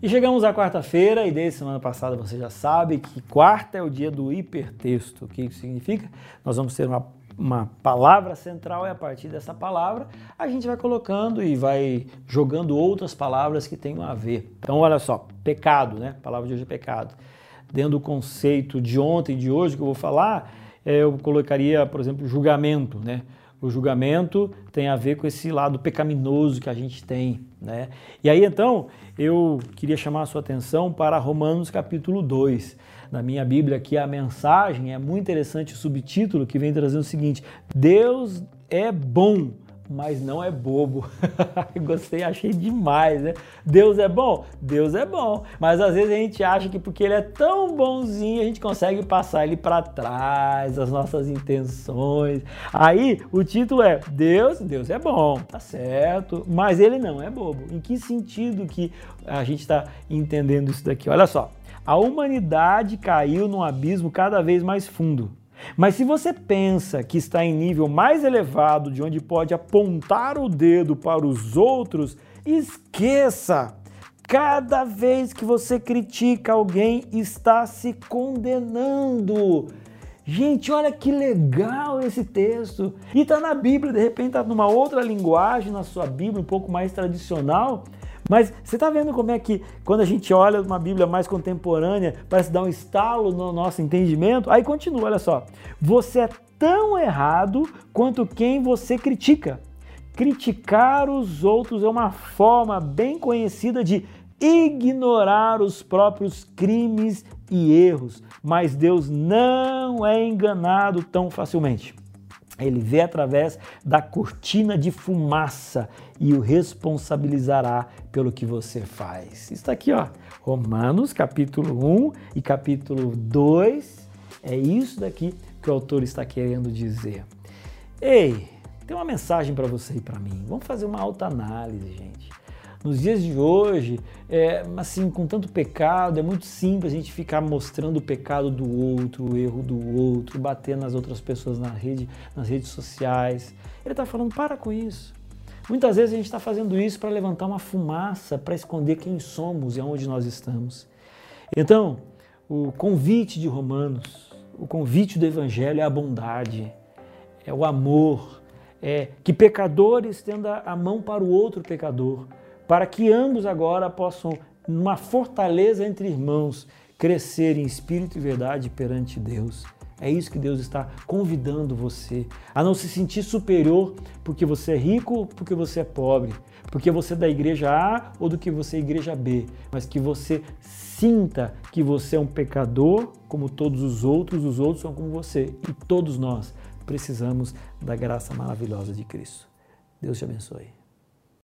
E chegamos à quarta-feira, e desde semana passada você já sabe que quarta é o dia do hipertexto. O que isso significa? Nós vamos ter uma, uma palavra central e a partir dessa palavra a gente vai colocando e vai jogando outras palavras que tenham a ver. Então, olha só, pecado, né? A palavra de hoje é pecado. Dentro do conceito de ontem e de hoje que eu vou falar, é, eu colocaria, por exemplo, julgamento, né? O julgamento tem a ver com esse lado pecaminoso que a gente tem, né? E aí então, eu queria chamar a sua atenção para Romanos capítulo 2. Na minha Bíblia aqui a mensagem é muito interessante o subtítulo que vem trazendo o seguinte: Deus é bom mas não é bobo. Gostei, achei demais, né? Deus é bom? Deus é bom, mas às vezes a gente acha que porque ele é tão bonzinho a gente consegue passar ele para trás, as nossas intenções. Aí o título é Deus, Deus é bom, tá certo, mas ele não é bobo. Em que sentido que a gente está entendendo isso daqui? Olha só, a humanidade caiu num abismo cada vez mais fundo. Mas se você pensa que está em nível mais elevado, de onde pode apontar o dedo para os outros, esqueça! Cada vez que você critica alguém, está se condenando. Gente, olha que legal esse texto. E está na Bíblia, de repente está numa outra linguagem na sua Bíblia, um pouco mais tradicional. Mas você está vendo como é que quando a gente olha uma Bíblia mais contemporânea, parece dar um estalo no nosso entendimento? Aí continua, olha só. Você é tão errado quanto quem você critica. Criticar os outros é uma forma bem conhecida de ignorar os próprios crimes e erros, mas Deus não é enganado tão facilmente. Ele vê através da cortina de fumaça e o responsabilizará pelo que você faz. Está aqui, ó, Romanos capítulo 1 e capítulo 2. É isso daqui que o autor está querendo dizer. Ei, tem uma mensagem para você e para mim. Vamos fazer uma alta análise, gente. Nos dias de hoje, é, assim, com tanto pecado, é muito simples a gente ficar mostrando o pecado do outro, o erro do outro, bater nas outras pessoas na rede, nas redes sociais. Ele está falando, para com isso. Muitas vezes a gente está fazendo isso para levantar uma fumaça, para esconder quem somos e aonde nós estamos. Então, o convite de Romanos, o convite do Evangelho é a bondade, é o amor, é que pecadores estendam a mão para o outro pecador, para que ambos agora possam, numa fortaleza entre irmãos, crescer em espírito e verdade perante Deus. É isso que Deus está convidando você a não se sentir superior porque você é rico, porque você é pobre, porque você é da igreja A ou do que você é igreja B, mas que você sinta que você é um pecador como todos os outros, os outros são como você e todos nós precisamos da graça maravilhosa de Cristo. Deus te abençoe.